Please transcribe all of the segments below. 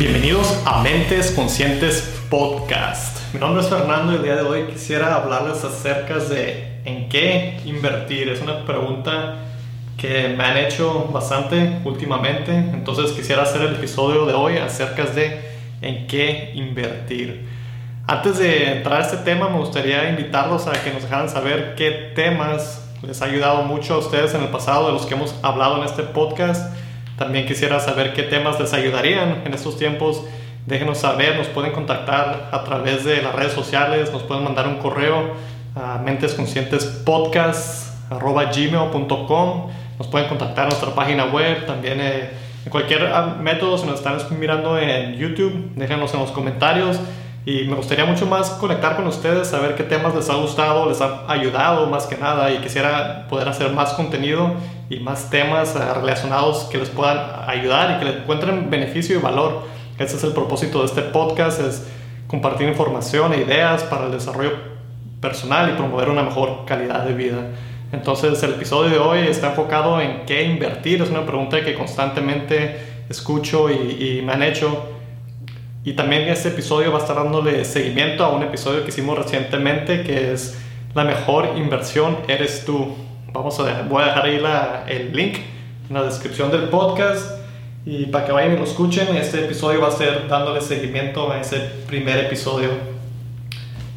Bienvenidos a Mentes Conscientes Podcast. Mi nombre es Fernando y el día de hoy quisiera hablarles acerca de en qué invertir. Es una pregunta que me han hecho bastante últimamente, entonces quisiera hacer el episodio de hoy acerca de en qué invertir. Antes de entrar a este tema, me gustaría invitarlos a que nos dejaran saber qué temas les ha ayudado mucho a ustedes en el pasado, de los que hemos hablado en este podcast también quisiera saber qué temas les ayudarían en estos tiempos. Déjenos saber, nos pueden contactar a través de las redes sociales, nos pueden mandar un correo a mentesconscientespodcast.gmail.com Nos pueden contactar en nuestra página web, también eh, en cualquier ah, método, si nos están mirando en YouTube, déjenos en los comentarios. Y me gustaría mucho más conectar con ustedes, saber qué temas les ha gustado, les ha ayudado más que nada y quisiera poder hacer más contenido y más temas eh, relacionados que les puedan ayudar y que les encuentren beneficio y valor. Ese es el propósito de este podcast, es compartir información e ideas para el desarrollo personal y promover una mejor calidad de vida. Entonces el episodio de hoy está enfocado en qué invertir, es una pregunta que constantemente escucho y, y me han hecho. Y también este episodio va a estar dándole seguimiento a un episodio que hicimos recientemente que es la mejor inversión eres tú. Vamos a voy a dejar ahí la, el link en la descripción del podcast y para que vayan y lo escuchen, este episodio va a ser dándole seguimiento a ese primer episodio.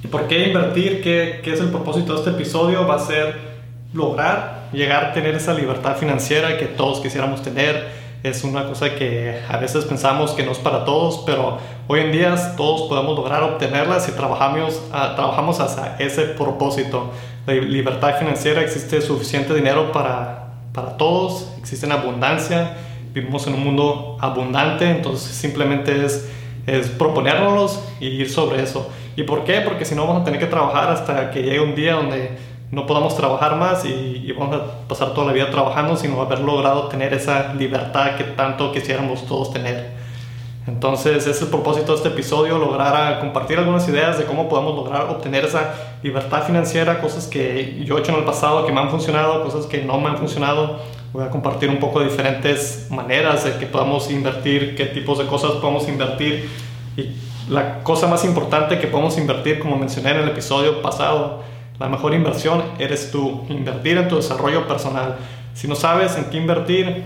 ¿Y por qué invertir? ¿Qué, qué es el propósito de este episodio? Va a ser lograr llegar a tener esa libertad financiera que todos quisiéramos tener. Es una cosa que a veces pensamos que no es para todos, pero hoy en día todos podemos lograr obtenerla si trabajamos, uh, trabajamos hacia ese propósito la libertad financiera, existe suficiente dinero para, para todos, existe en abundancia, vivimos en un mundo abundante, entonces simplemente es, es proponérnoslos y ir sobre eso. ¿Y por qué? Porque si no vamos a tener que trabajar hasta que llegue un día donde no podamos trabajar más y, y, vamos a pasar toda la vida trabajando sin haber logrado tener esa libertad que tanto quisiéramos todos tener. Entonces, es el propósito de este episodio, lograr compartir algunas ideas de cómo podemos lograr obtener esa libertad financiera, cosas que yo he hecho en el pasado que me han funcionado, cosas que no me han funcionado. Voy a compartir un poco de diferentes maneras de que podamos invertir, qué tipos de cosas podemos invertir. Y la cosa más importante que podemos invertir, como mencioné en el episodio pasado, la mejor inversión eres tú, invertir en tu desarrollo personal. Si no sabes en qué invertir,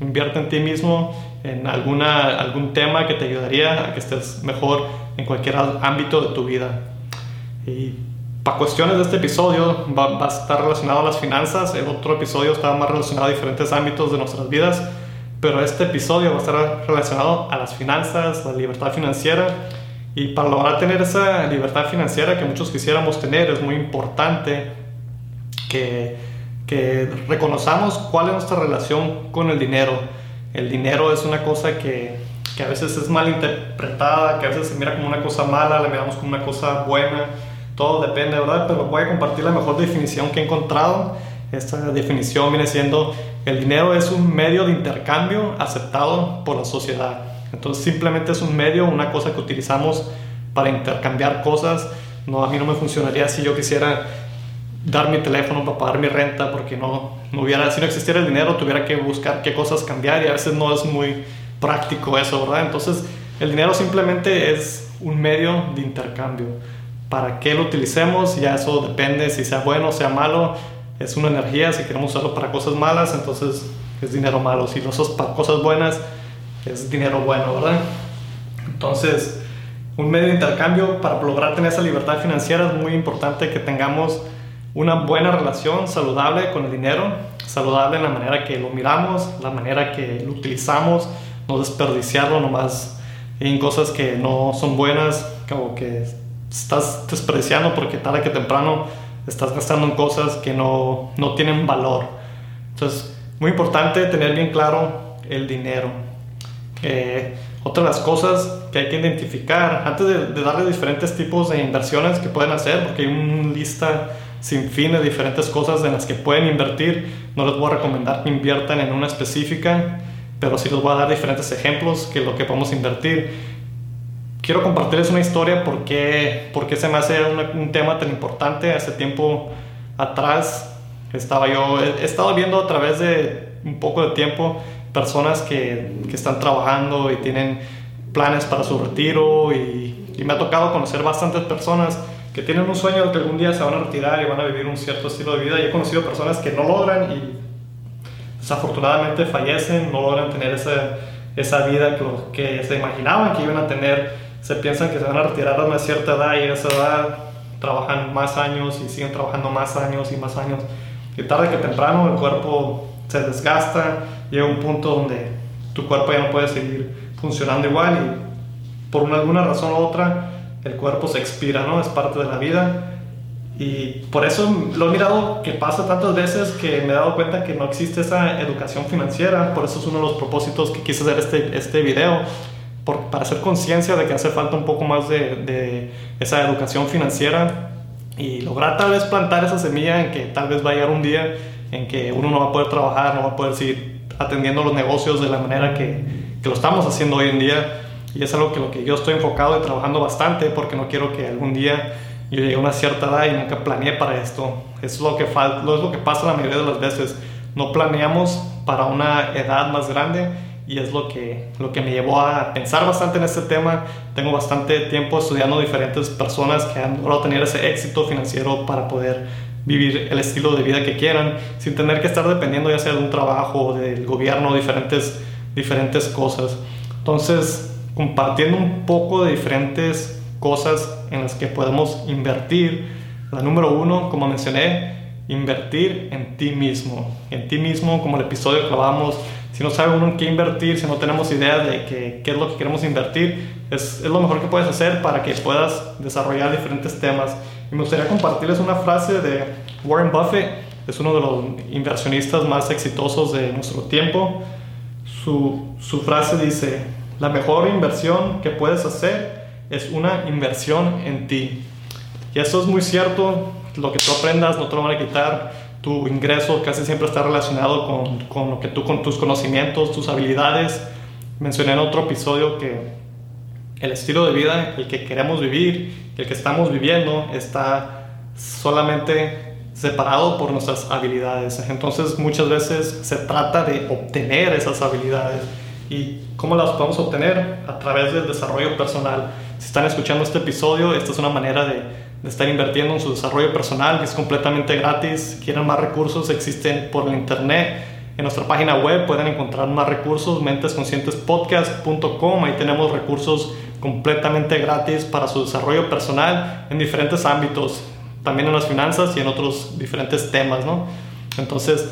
invierte en ti mismo, en alguna, algún tema que te ayudaría a que estés mejor en cualquier ámbito de tu vida. Y para cuestiones de este episodio va, a estar relacionado a las finanzas, el otro episodio estaba más relacionado a diferentes ámbitos de nuestras vidas, pero este episodio va a estar relacionado a las finanzas, la libertad financiera. Y para lograr tener esa libertad financiera que muchos quisiéramos tener, es muy importante que, que reconozcamos cuál es nuestra relación con el dinero el dinero es una cosa que, que, a veces es mal interpretada, que a veces se mira como una cosa mala, la miramos como una cosa buena, todo depende, ¿verdad? Pero voy a compartir la mejor definición que he encontrado. Esta definición viene siendo, el dinero es un medio de intercambio aceptado por la sociedad. Entonces simplemente es un medio, una cosa que utilizamos para intercambiar cosas. No, a mí no me funcionaría si yo quisiera dar mi teléfono para pagar mi renta porque no, no hubiera, si no existiera el dinero tuviera que buscar qué cosas cambiar y a veces no es muy práctico eso, ¿verdad? Entonces el dinero simplemente es un medio de intercambio. Para qué lo utilicemos, ya eso depende si sea bueno o sea malo. Es una energía, si queremos usarlo para cosas malas, entonces es dinero malo. Si lo usas para cosas buenas, es dinero bueno, ¿verdad? Entonces, un medio de intercambio para lograr tener esa libertad financiera es muy importante que tengamos una buena relación saludable con el dinero, saludable en la manera que lo miramos, la manera que lo utilizamos, no desperdiciarlo nomás en cosas que no son buenas, como que estás desperdiciando porque tarde que temprano estás gastando en cosas que no, no tienen valor. Entonces, muy importante tener bien claro el dinero. Eh, otra de las cosas que hay que identificar antes de, de darle diferentes tipos de inversiones que pueden hacer, porque hay una lista sin fin de diferentes cosas en las que pueden invertir. No les voy a recomendar que inviertan en una específica, pero sí les voy a dar diferentes ejemplos que lo que podemos invertir. Quiero compartirles una historia porque, porque se me hace un, tema tan importante. Hace tiempo atrás estaba yo, he, estado viendo a través de un poco de tiempo personas que, que están trabajando y tienen planes para su retiro y, y me ha tocado conocer bastantes personas que tienen un sueño de que algún día se van a retirar y van a vivir un cierto estilo de vida. Y he conocido personas que no logran y desafortunadamente fallecen, no logran tener esa, esa vida que, que se imaginaban que iban a tener, se piensan que se van a retirar a una cierta edad y a esa edad trabajan más años y siguen trabajando más años y más años. Y tarde que temprano el cuerpo se desgasta, llega un punto donde tu cuerpo ya no puede seguir funcionando igual y por alguna razón u otra el cuerpo se expira, ¿no? Es parte de la vida. Y por eso lo he mirado que pasa tantas veces que me he dado cuenta que no existe esa educación financiera. Por eso es uno de los propósitos que quise hacer este, este video, para hacer conciencia de que hace falta un poco más de, de, esa educación financiera y lograr tal vez plantar esa semilla en que tal vez va a llegar un día en que uno no va a poder trabajar, no va a poder seguir atendiendo los negocios de la manera que, que lo estamos haciendo hoy en día y es algo que lo que yo estoy enfocado y trabajando bastante porque no quiero que algún día yo llegue a una cierta edad y nunca planeé para esto. es lo que, falta, es lo que pasa la mayoría de las veces. No planeamos para una edad más grande y es lo que, lo que me llevó a pensar bastante en este tema. Tengo bastante tiempo estudiando diferentes personas que han logrado tener ese éxito financiero para poder vivir el estilo de vida que quieran sin tener que estar dependiendo ya sea de un trabajo, del gobierno, diferentes, diferentes cosas. Entonces, compartiendo un poco de diferentes cosas en las que podemos invertir. La número uno, como mencioné, invertir en ti mismo. En ti mismo, como el episodio que acabamos, si no sabe uno en qué invertir, si no tenemos idea de qué, qué es lo que queremos invertir, es, es, lo mejor que puedes hacer para que puedas desarrollar diferentes temas. Y me gustaría compartirles una frase de Warren Buffett, es uno de los inversionistas más exitosos de nuestro tiempo. Su, su frase dice, la mejor inversión que puedes hacer es una inversión en ti. Y eso es muy cierto, lo que tú aprendas no te lo van a quitar. Tu ingreso casi siempre está relacionado con, con lo que tú, con tus conocimientos, tus habilidades. Mencioné en otro episodio que el estilo de vida, el que queremos vivir, el que estamos viviendo, está solamente separado por nuestras habilidades. Entonces muchas veces se trata de obtener esas habilidades. ¿Y cómo las podemos obtener? A través del desarrollo personal. Si están escuchando este episodio, esta es una manera de, de estar invirtiendo en su desarrollo personal, que es completamente gratis. Si quieren más recursos, existen por el internet. En nuestra página web pueden encontrar más recursos, mentesconscientespodcast.com. Ahí tenemos recursos completamente gratis para su desarrollo personal en diferentes ámbitos, también en las finanzas y en otros diferentes temas, ¿no? Entonces,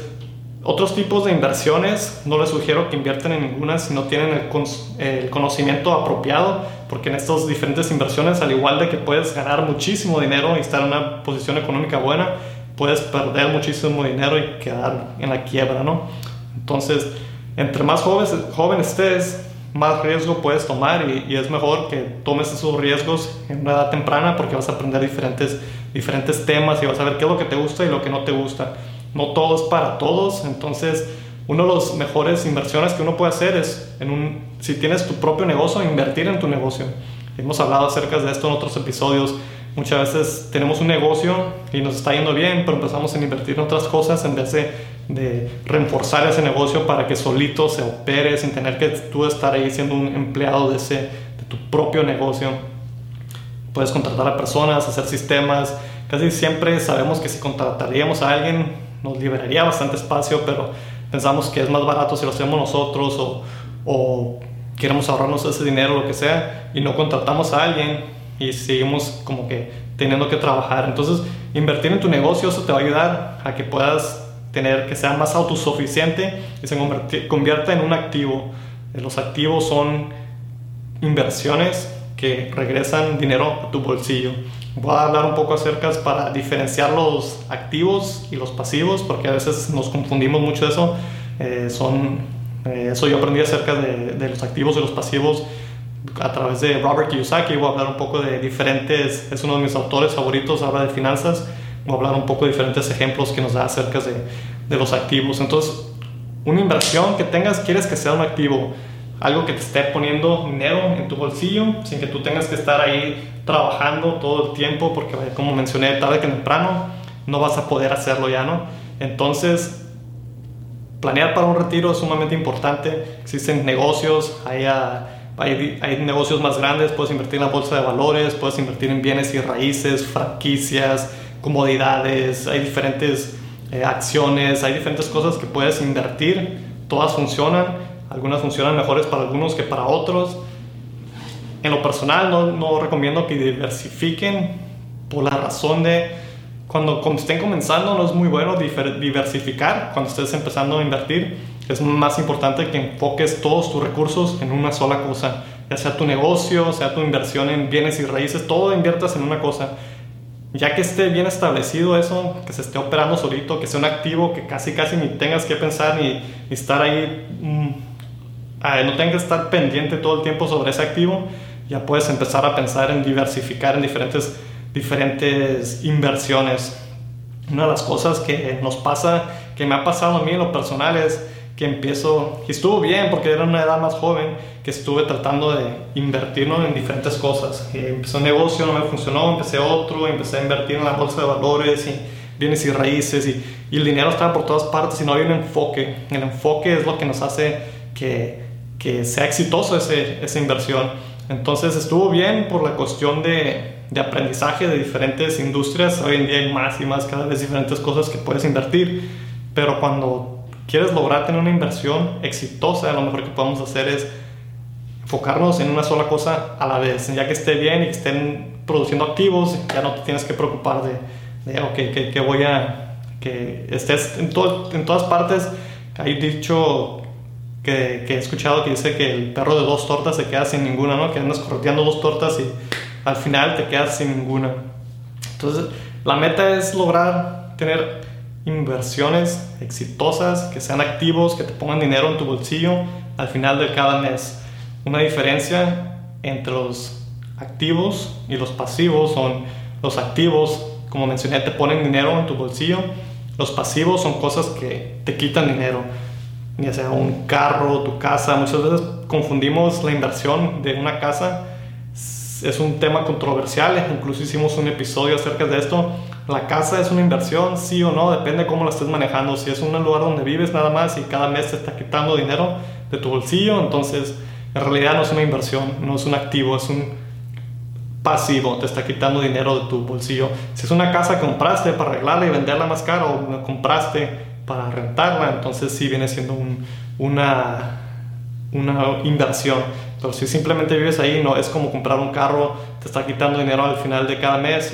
otros tipos de inversiones, no les sugiero que invierten en ninguna si no tienen el, conocimiento apropiado, porque en estas diferentes inversiones, al igual de que puedes ganar muchísimo dinero y estar en una posición económica buena, puedes perder muchísimo dinero y quedar en la quiebra, ¿no? Entonces, entre más jóvenes, joven estés, más riesgo puedes tomar y, y, es mejor que tomes esos riesgos en una edad temprana porque vas a aprender diferentes, diferentes temas y vas a ver qué es lo que te gusta y lo que no te gusta no todo es para todos, entonces una de las mejores inversiones que uno puede hacer es, si tienes tu propio negocio, invertir en tu negocio. Hemos hablado acerca de esto en otros episodios. Muchas veces tenemos un negocio y nos está yendo bien, pero empezamos a invertir en otras cosas en vez de, de reforzar ese negocio para que solito se opere sin tener que tú estar ahí siendo un empleado de, ese, de tu propio negocio. Puedes contratar a personas, hacer sistemas. Casi siempre sabemos que si contrataríamos a alguien nos liberaría bastante espacio, pero pensamos que es más barato si lo hacemos nosotros o, o queremos ahorrarnos ese dinero, lo que sea, y no contratamos a alguien y seguimos como que teniendo que trabajar. Entonces, invertir en tu negocio, eso te va a ayudar a que puedas tener, que sea más autosuficiente y se convierta en un activo. Los activos son inversiones que regresan dinero a tu bolsillo. Voy a hablar un poco acerca para diferenciar los activos y los pasivos, porque a veces nos confundimos mucho eso. Eh, son, eh, eso yo aprendí acerca de, de, los activos y los pasivos a través de Robert Kiyosaki. Voy a hablar un poco de diferentes, es uno de mis autores favoritos, habla de finanzas. Voy a hablar un poco de diferentes ejemplos que nos da acerca de, de los activos. Entonces, una inversión que tengas, quieres que sea un activo algo que te esté poniendo dinero en tu bolsillo sin que tú tengas que estar ahí trabajando todo el tiempo porque como mencioné tarde que temprano no vas a poder hacerlo ya no entonces planear para un retiro es sumamente importante. Existen negocios hay hay, hay, negocios más grandes, puedes invertir en la bolsa de valores, puedes invertir en bienes y raíces, franquicias, comodidades, hay diferentes eh, acciones, hay diferentes cosas que puedes invertir, todas funcionan, algunas funcionan mejores para algunos que para otros. En lo personal no, no recomiendo que diversifiquen por la razón de cuando, cuando estén comenzando no es muy bueno diversificar cuando estés empezando a invertir es más importante que enfoques todos tus recursos en una sola cosa, ya sea tu negocio, sea tu inversión en bienes y raíces, todo inviertas en una cosa. Ya que esté bien establecido eso, que se esté operando solito, que sea un activo que casi casi ni tengas que pensar ni, estar ahí, mm, no tengas que estar pendiente todo el tiempo sobre ese activo, ya puedes empezar a pensar en diversificar en diferentes, diferentes inversiones. Una de las cosas que nos pasa, que me ha pasado a mí en lo personal es que empiezo, y estuvo bien porque era una edad más joven, que estuve tratando de invertir en diferentes cosas. empecé un negocio, no me funcionó, empecé otro, empecé a invertir en la bolsa de valores y bienes y raíces y, y el dinero estaba por todas partes y no había un enfoque. El enfoque es lo que nos hace que, que sea exitoso ese, esa inversión. Entonces estuvo bien por la cuestión de, de aprendizaje de diferentes industrias. Hoy en día hay más y más, cada vez diferentes cosas que puedes invertir. Pero cuando quieres lograr tener una inversión exitosa, lo mejor que podemos hacer es enfocarnos en una sola cosa a la vez, ya que esté bien y que estén produciendo activos, ya no te tienes que preocupar de, de ok, que, voy a, que estés en, en todas partes. Hay dicho que, he escuchado que dice que el perro de dos tortas se queda sin ninguna, ¿no? Que andas correteando dos tortas y al final te quedas sin ninguna. Entonces, la meta es lograr tener inversiones exitosas, que sean activos, que te pongan dinero en tu bolsillo al final de cada mes. Una diferencia entre los activos y los pasivos son los activos, como mencioné, te ponen dinero en tu bolsillo. Los pasivos son cosas que te quitan dinero, ya sea un carro, tu casa. Muchas veces confundimos la inversión de una casa. Es un tema controversial, incluso hicimos un episodio acerca de esto la casa es una inversión, sí o no, depende de cómo la estés manejando. Si es un lugar donde vives nada más y cada mes te está quitando dinero de tu bolsillo, entonces en realidad no es una inversión, no es un activo, es un pasivo, te está quitando dinero de tu bolsillo. Si es una casa que compraste para arreglarla y venderla más caro, compraste para rentarla, entonces sí viene siendo una, una inversión. Pero si simplemente vives ahí, no es como comprar un carro, te está quitando dinero al final de cada mes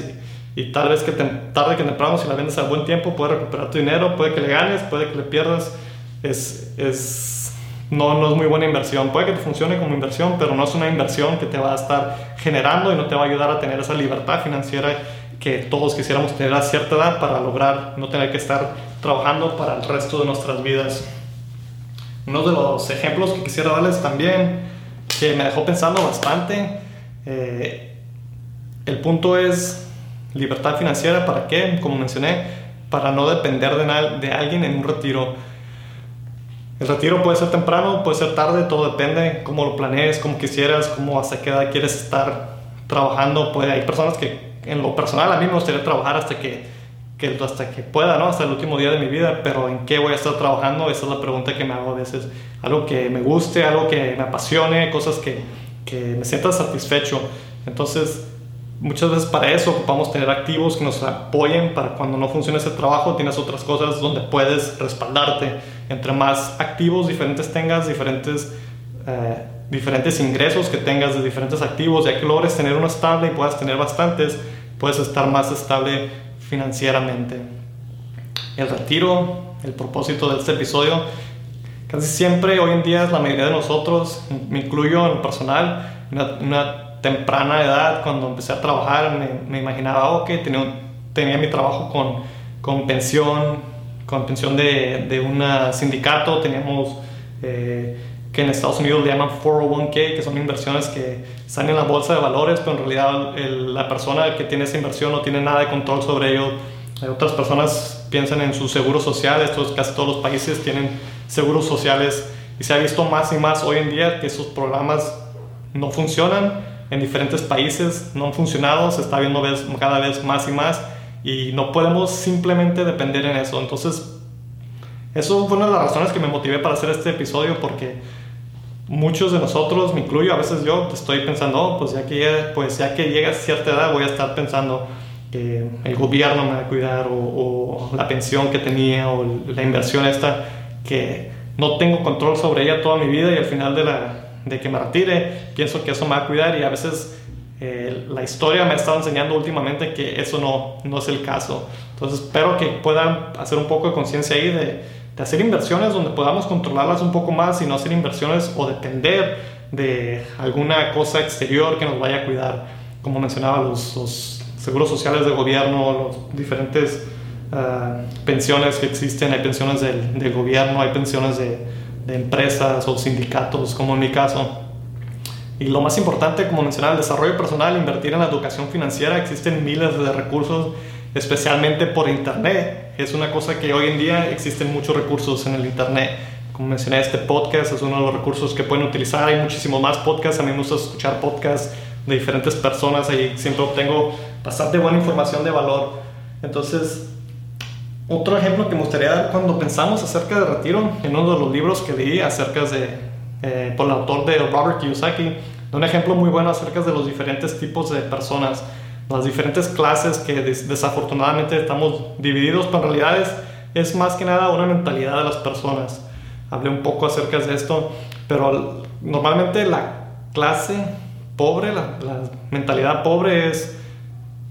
y tal vez que tarde que temprano si la vendes a buen tiempo puedes recuperar tu dinero, puede que le ganes, puede que le pierdas, es, es, no, no es muy buena inversión, puede que te funcione como inversión, pero no es una inversión que te va a estar generando y no te va a ayudar a tener esa libertad financiera que todos quisiéramos tener a cierta edad para lograr no tener que estar trabajando para el resto de nuestras vidas. Uno de los ejemplos que quisiera darles también, que me dejó pensando bastante, eh, el punto es Libertad financiera, ¿para qué? Como mencioné, para no depender de, de alguien en un retiro. El retiro puede ser temprano, puede ser tarde, todo depende cómo lo planees, cómo quisieras, cómo hasta qué edad quieres estar trabajando. Puede, hay personas que en lo personal a mí me gustaría trabajar hasta que, que, hasta que pueda, ¿no? hasta el último día de mi vida, pero ¿en qué voy a estar trabajando? Esa es la pregunta que me hago a veces. Algo que me guste, algo que me apasione, cosas que, que me sienta satisfecho. Entonces, muchas veces para eso ocupamos tener activos que nos apoyen para cuando no funcione ese trabajo tienes otras cosas donde puedes respaldarte entre más activos diferentes tengas diferentes eh, diferentes ingresos que tengas de diferentes activos ya que logres tener uno estable y puedas tener bastantes puedes estar más estable financieramente. El retiro el propósito de este episodio casi siempre hoy en día es la mayoría de nosotros me incluyo en lo personal una temprana edad, cuando empecé a trabajar, me, me imaginaba, ok, tenía, tenía mi trabajo con, con pensión, con pensión de, de un sindicato, teníamos eh, que en Estados Unidos le llaman 401k, que son inversiones que están en la bolsa de valores, pero en realidad la persona que tiene esa inversión no tiene nada de control sobre ello. otras personas piensan en sus seguros sociales, todos, casi todos los países tienen seguros sociales y se ha visto más y más hoy en día que esos programas no funcionan en diferentes países, no han funcionado, se está viendo cada vez más y más y no podemos simplemente depender en eso. Entonces, eso fue una de las razones que me motivé para hacer este episodio porque muchos de nosotros, me incluyo, a veces yo estoy pensando, oh, pues ya que pues ya que llega a cierta edad voy a estar pensando que el gobierno me va a cuidar o, la pensión que tenía o la inversión esta que no tengo control sobre ella toda mi vida y al final de, la, de que me retire pienso que eso me va a cuidar y a veces eh, la historia me ha estado enseñando últimamente que eso no, no es el caso. Entonces espero que puedan hacer un poco de conciencia ahí de, de, hacer inversiones donde podamos controlarlas un poco más y no hacer inversiones o depender de alguna cosa exterior que nos vaya a cuidar. Como mencionaba, los, seguros sociales de gobierno, los diferentes uh, pensiones que existen, hay pensiones del, del gobierno, hay pensiones de, de empresas o sindicatos, como en mi caso. Y lo más importante, como mencionaba, el desarrollo personal, invertir en la educación financiera. Existen miles de recursos, especialmente por Internet. Es una cosa que hoy en día existen muchos recursos en el Internet. Como mencioné, este podcast es uno de los recursos que pueden utilizar. Hay muchísimos más podcasts. A mí me gusta escuchar podcasts de diferentes personas. Ahí siempre obtengo bastante buena información de valor. Entonces, otro ejemplo que me gustaría dar cuando pensamos acerca de retiro, en uno de los libros que leí acerca de eh, por el autor de Robert Kiyosaki, un ejemplo muy bueno acerca de los diferentes tipos de personas, las diferentes clases que desafortunadamente estamos divididos, pero en realidad es, más que nada una mentalidad de las personas. Hablé un poco acerca de esto, pero normalmente la clase pobre, la, la mentalidad pobre es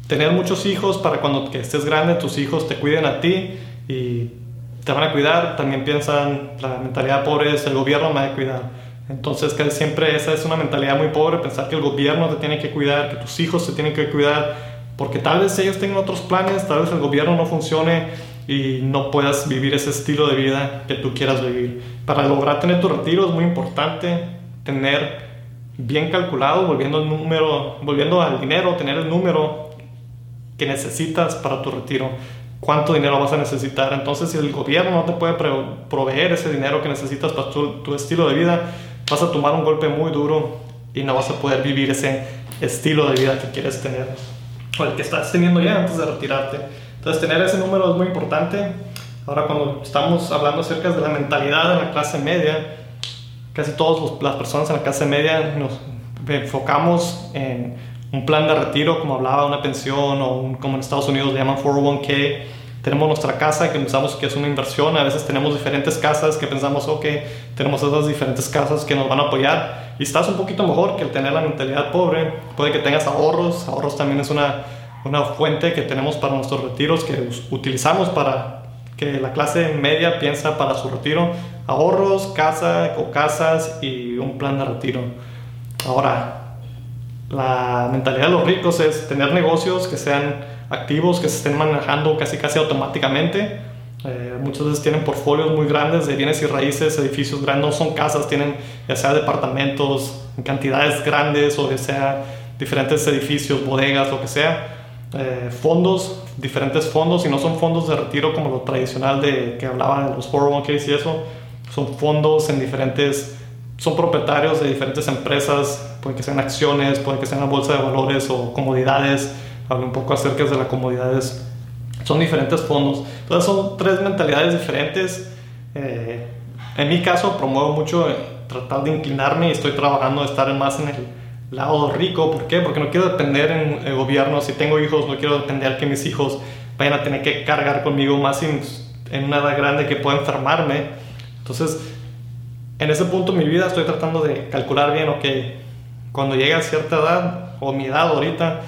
tener muchos hijos para cuando que estés grande tus hijos te cuiden a ti y te van a cuidar, también piensan, la mentalidad pobre es el gobierno me va a cuidar. Entonces, que siempre esa es una mentalidad muy pobre, pensar que el gobierno te tiene que cuidar, que tus hijos te tienen que cuidar, porque tal vez ellos tengan otros planes, tal vez el gobierno no funcione y no puedas vivir ese estilo de vida que tú quieras vivir. Para lograr tener tu retiro es muy importante tener bien calculado, volviendo al número, volviendo al dinero, tener el número que necesitas para tu retiro cuánto dinero vas a necesitar. Entonces, si el gobierno no te puede proveer ese dinero que necesitas para tu, estilo de vida, vas a tomar un golpe muy duro y no vas a poder vivir ese estilo de vida que quieres tener o el que estás teniendo ya antes de retirarte. Entonces, tener ese número es muy importante. Ahora, cuando estamos hablando acerca de la mentalidad de la clase media, casi todas las personas en la clase media nos enfocamos en un plan de retiro, como hablaba, una pensión o como en Estados Unidos le llaman 401k. Tenemos nuestra casa que pensamos que es una inversión. A veces tenemos diferentes casas que pensamos, ok, tenemos esas diferentes casas que nos van a apoyar. Y estás un poquito mejor que el tener la mentalidad pobre. Puede que tengas ahorros. Ahorros también es una, una fuente que tenemos para nuestros retiros que utilizamos para que la clase media piensa para su retiro. Ahorros, casa o casas y un plan de retiro. Ahora, la mentalidad de los ricos es tener negocios que sean activos, que se estén manejando casi casi automáticamente. Eh, muchas veces tienen portfolios muy grandes de bienes y raíces, edificios grandes, no son casas, tienen ya sea departamentos en cantidades grandes o ya sea diferentes edificios, bodegas, lo que sea. Eh, fondos, diferentes fondos, y no son fondos de retiro como lo tradicional de que hablaba de los 401ks y eso, son fondos en diferentes son propietarios de diferentes empresas, puede que sean acciones, puede que sean la bolsa de valores o comodidades. Hablo un poco acerca de las comodidades. Son diferentes fondos. Entonces son tres mentalidades diferentes. Eh, en mi caso promuevo mucho tratar de inclinarme y estoy trabajando de estar más en el lado rico. ¿Por qué? Porque no quiero depender en el gobierno. Si tengo hijos, no quiero depender que mis hijos vayan a tener que cargar conmigo más en, en una edad grande que pueda enfermarme. Entonces en ese punto de mi vida estoy tratando de calcular bien, ok, cuando llegue a cierta edad, o mi edad ahorita,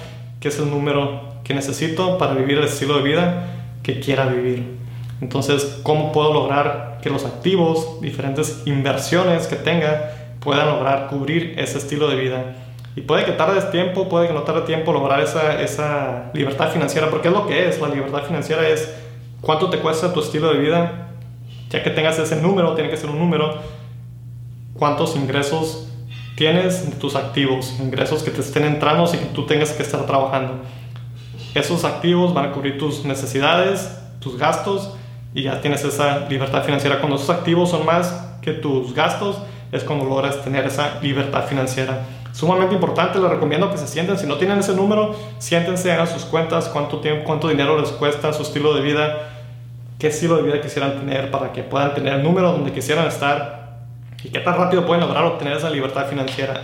qué es el número que necesito para vivir el estilo de vida que quiera vivir. Entonces, ¿cómo puedo lograr que los activos, diferentes inversiones que tenga, puedan lograr cubrir ese estilo de vida? Y puede que tarde tiempo, puede que no tarde tiempo lograr esa, esa libertad financiera, porque es lo que es, la libertad financiera es cuánto te cuesta tu estilo de vida, ya que tengas ese número, tiene que ser un número, cuántos ingresos tienes de tus activos, ingresos que te estén entrando y que tú tengas que estar trabajando. Esos activos van a cubrir tus necesidades, tus gastos y ya tienes esa libertad financiera. Cuando esos activos son más que tus gastos, es cuando logras tener esa libertad financiera. Sumamente importante, les recomiendo que se sienten, si no tienen ese número, siéntense, hagan sus cuentas, cuánto, tiempo, cuánto dinero les cuesta, su estilo de vida, qué estilo de vida quisieran tener para que puedan tener el número donde quisieran estar y qué tan rápido pueden lograr obtener esa libertad financiera.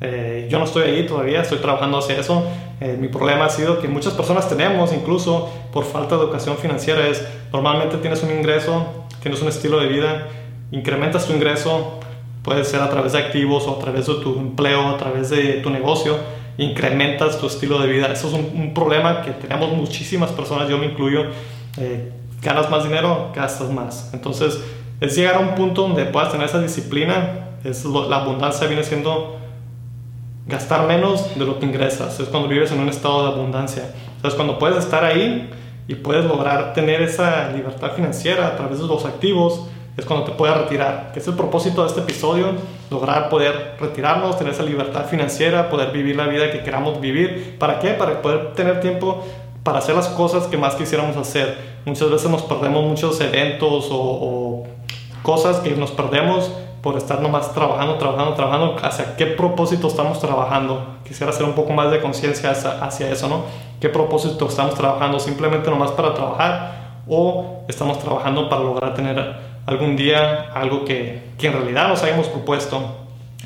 Eh, yo no estoy ahí todavía, estoy trabajando hacia eso. Eh, mi problema ha sido que muchas personas tenemos, incluso por falta de educación financiera, es normalmente tienes un ingreso, tienes un estilo de vida, incrementas tu ingreso, puede ser a través de activos o a través de tu empleo, a través de tu negocio, incrementas tu estilo de vida. Eso es un, problema que tenemos muchísimas personas, yo me incluyo. Eh, ganas más dinero, gastas más. Entonces, es llegar a un punto donde puedas tener esa disciplina. Es la abundancia viene siendo gastar menos de lo que ingresas. Es cuando vives en un estado de abundancia. Entonces, cuando puedes estar ahí y puedes lograr tener esa libertad financiera a través de los activos, es cuando te puedes retirar. Que es el propósito de este episodio, lograr poder retirarnos, tener esa libertad financiera, poder vivir la vida que queramos vivir. ¿Para qué? Para poder tener tiempo para hacer las cosas que más quisiéramos hacer. Muchas veces nos perdemos muchos eventos o, cosas que nos perdemos por estar nomás trabajando, trabajando, trabajando. ¿Hacia qué propósito estamos trabajando? Quisiera hacer un poco más de conciencia hacia, hacia, eso, ¿no? ¿Qué propósito estamos trabajando? ¿Simplemente nomás para trabajar? ¿O estamos trabajando para lograr tener algún día algo que, que en realidad nos hayamos propuesto?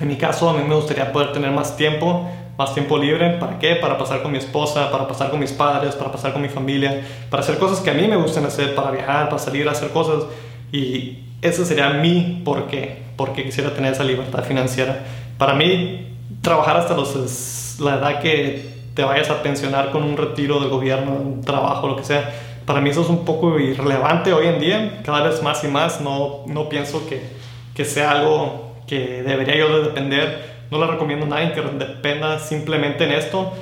En mi caso, a mí me gustaría poder tener más tiempo más tiempo libre. ¿Para qué? Para pasar con mi esposa, para pasar con mis padres, para pasar con mi familia, para hacer cosas que a mí me gustan hacer, para viajar, para salir a hacer cosas. Y ese sería mi por qué, porque quisiera tener esa libertad financiera. Para mí, trabajar hasta los, la edad que te vayas a pensionar con un retiro del gobierno, un trabajo, lo que sea, para mí eso es un poco irrelevante hoy en día, cada vez más y más. No, no pienso que, que sea algo que debería yo de depender no le recomiendo a nadie que dependa simplemente en esto.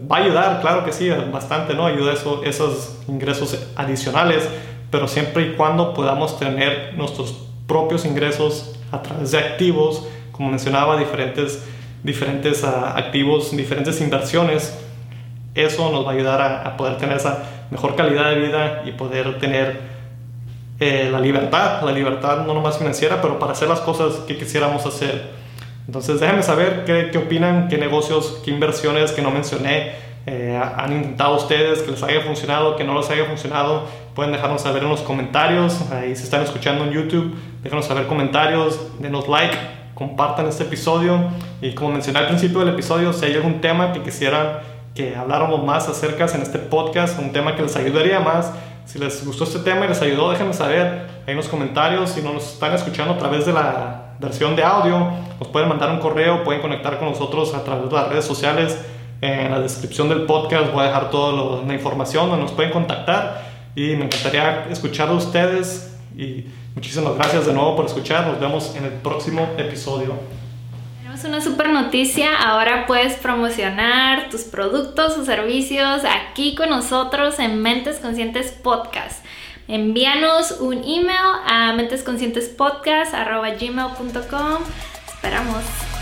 Va a ayudar, claro que sí, bastante, ¿no? Ayuda eso, esos ingresos adicionales, pero siempre y cuando podamos tener nuestros propios ingresos a través de activos, como mencionaba, diferentes, diferentes uh, activos, diferentes inversiones, eso nos va a ayudar a, poder tener esa mejor calidad de vida y poder tener eh, la libertad, la libertad no nomás financiera, pero para hacer las cosas que quisiéramos hacer. Entonces déjenme saber qué, qué opinan, qué negocios, qué inversiones que no mencioné eh, han intentado ustedes, que les haya funcionado, que no les haya funcionado. Pueden dejarnos saber en los comentarios. Ahí si están escuchando en YouTube, déjanos saber comentarios, denos like, compartan este episodio. Y como mencioné al principio del episodio, si hay algún tema que quisieran que habláramos más acerca en este podcast, un tema que les ayudaría más, si les gustó este tema y les ayudó, déjenme saber ahí en los comentarios. Si no nos están escuchando a través de la versión de audio, nos pueden mandar un correo, pueden conectar con nosotros a través de las redes sociales. En la descripción del podcast voy a dejar toda la información donde nos pueden contactar y me encantaría escuchar a ustedes y muchísimas gracias de nuevo por escuchar. Nos vemos en el próximo episodio. Tenemos una super noticia, ahora puedes promocionar tus productos o servicios aquí con nosotros en Mentes Conscientes Podcast envíanos un email a mentesconscientespodcast.gmail.com. Esperamos.